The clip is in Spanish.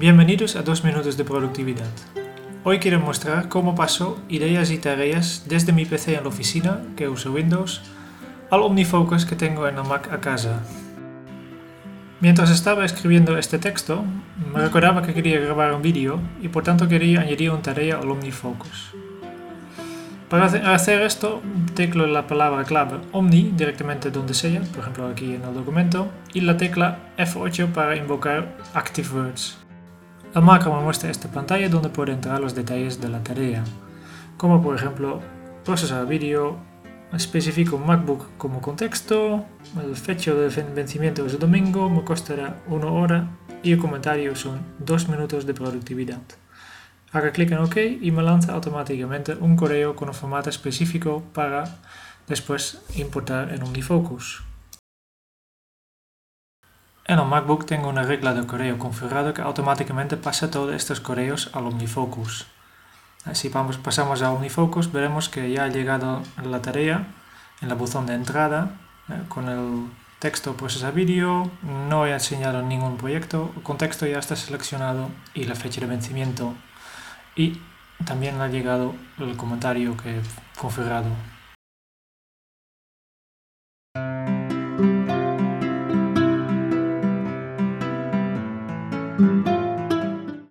Bienvenidos a 2 minutos de productividad. Hoy quiero mostrar cómo paso ideas y tareas desde mi PC en la oficina, que uso Windows, al OmniFocus que tengo en el Mac a casa. Mientras estaba escribiendo este texto, me recordaba que quería grabar un vídeo y por tanto quería añadir una tarea al OmniFocus. Para hacer esto, teclo la palabra clave Omni directamente donde sea, por ejemplo aquí en el documento, y la tecla F8 para invocar ActiveWords. El macro me muestra esta pantalla donde puedo entrar los detalles de la tarea, como por ejemplo procesar vídeo, especifico MacBook como contexto, el fecha de vencimiento es el domingo, me costará una hora y el comentario son dos minutos de productividad. Haga clic en OK y me lanza automáticamente un correo con un formato específico para después importar en OmniFocus. En el MacBook tengo una regla de correo configurado que automáticamente pasa todos estos correos al OmniFocus. Si vamos, pasamos a OmniFocus veremos que ya ha llegado la tarea en la buzón de entrada eh, con el texto procesa vídeo, no he enseñado ningún proyecto, el contexto ya está seleccionado y la fecha de vencimiento y también ha llegado el comentario que he configurado